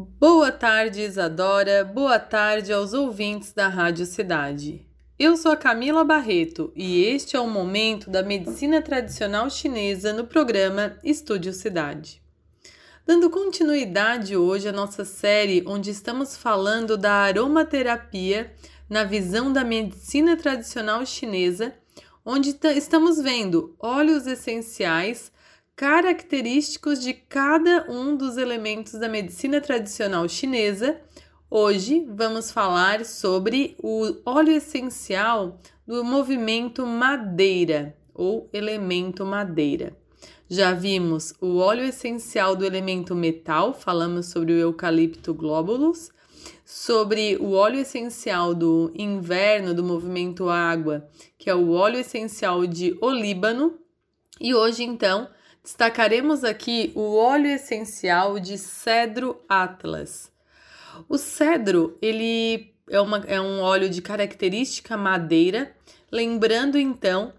Boa tarde, Isadora. Boa tarde aos ouvintes da Rádio Cidade. Eu sou a Camila Barreto e este é o momento da medicina tradicional chinesa no programa Estúdio Cidade. Dando continuidade hoje à nossa série onde estamos falando da aromaterapia na visão da medicina tradicional chinesa, onde estamos vendo óleos essenciais característicos de cada um dos elementos da medicina tradicional chinesa. Hoje vamos falar sobre o óleo essencial do movimento madeira ou elemento madeira. Já vimos o óleo essencial do elemento metal, falamos sobre o eucalipto globulus, sobre o óleo essencial do inverno do movimento água, que é o óleo essencial de olíbano, e hoje então destacaremos aqui o óleo essencial de cedro atlas. O cedro, ele é, uma, é um óleo de característica madeira, lembrando então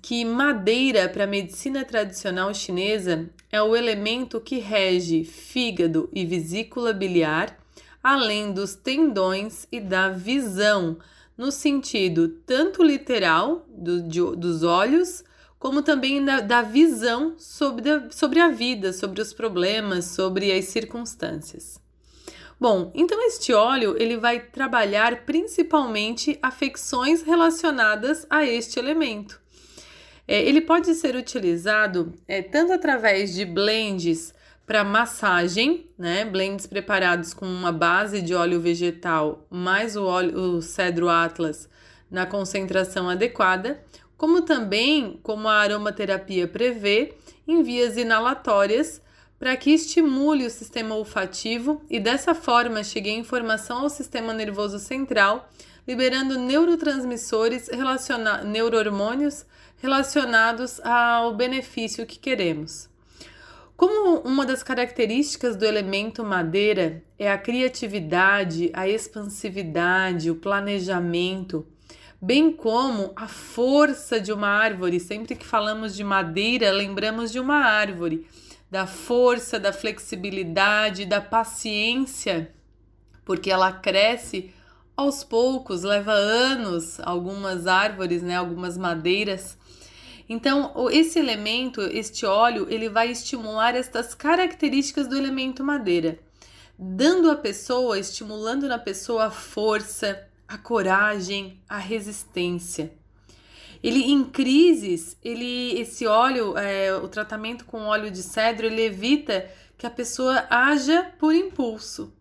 que madeira para a medicina tradicional chinesa é o elemento que rege fígado e vesícula biliar, além dos tendões e da visão, no sentido tanto literal do, de, dos olhos como também da, da visão sobre a, sobre a vida, sobre os problemas, sobre as circunstâncias. Bom, então este óleo ele vai trabalhar principalmente afecções relacionadas a este elemento. É, ele pode ser utilizado é, tanto através de blends para massagem, né? Blends preparados com uma base de óleo vegetal mais o óleo o cedro atlas na concentração adequada, como também, como a aromaterapia prevê, em vias inalatórias para que estimule o sistema olfativo e dessa forma chegue a informação ao sistema nervoso central, liberando neurotransmissores relacionados, neurohormônios relacionados ao benefício que queremos. Como uma das características do elemento madeira é a criatividade, a expansividade, o planejamento, bem como a força de uma árvore. Sempre que falamos de madeira, lembramos de uma árvore, da força, da flexibilidade, da paciência, porque ela cresce aos poucos, leva anos, algumas árvores, né, algumas madeiras. Então, esse elemento, este óleo, ele vai estimular estas características do elemento madeira, dando à pessoa, estimulando na pessoa a força, a coragem, a resistência. Ele em crises, ele esse óleo, é, o tratamento com óleo de cedro, ele evita que a pessoa haja por impulso.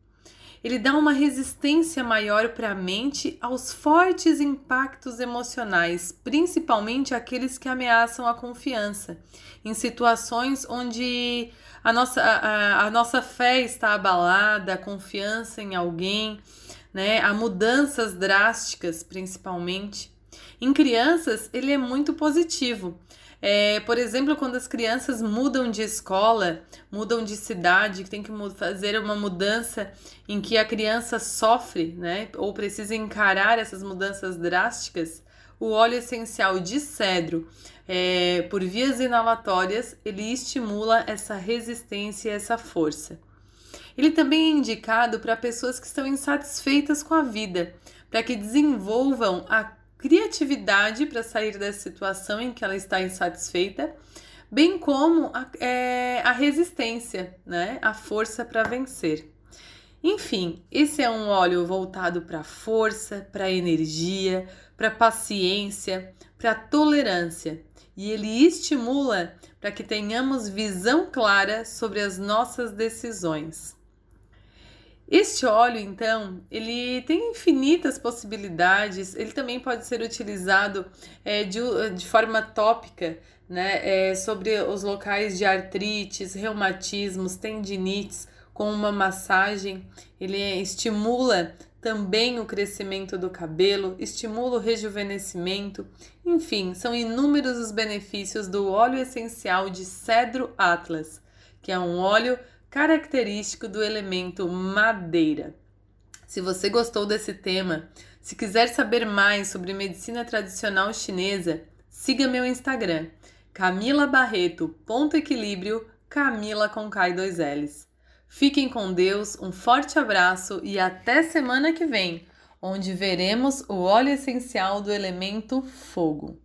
Ele dá uma resistência maior para a mente aos fortes impactos emocionais, principalmente aqueles que ameaçam a confiança, em situações onde a nossa, a, a nossa fé está abalada, a confiança em alguém, né? Há mudanças drásticas, principalmente. Em crianças, ele é muito positivo. É, por exemplo, quando as crianças mudam de escola, mudam de cidade, tem que fazer uma mudança em que a criança sofre, né? Ou precisa encarar essas mudanças drásticas, o óleo essencial de cedro, é, por vias inalatórias, ele estimula essa resistência e essa força. Ele também é indicado para pessoas que estão insatisfeitas com a vida, para que desenvolvam a criatividade para sair dessa situação em que ela está insatisfeita, bem como a, é, a resistência, né? a força para vencer. Enfim, esse é um óleo voltado para força, para energia, para paciência, para tolerância e ele estimula para que tenhamos visão clara sobre as nossas decisões. Este óleo, então, ele tem infinitas possibilidades. Ele também pode ser utilizado é, de, de forma tópica, né, é, sobre os locais de artrites, reumatismos, tendinites, com uma massagem. Ele estimula também o crescimento do cabelo, estimula o rejuvenescimento. Enfim, são inúmeros os benefícios do óleo essencial de cedro atlas, que é um óleo característico do elemento madeira. Se você gostou desse tema, se quiser saber mais sobre medicina tradicional chinesa, siga meu Instagram, Camila Barreto, ponto equilíbrio, Camila com e dois L's. Fiquem com Deus, um forte abraço e até semana que vem, onde veremos o óleo essencial do elemento fogo.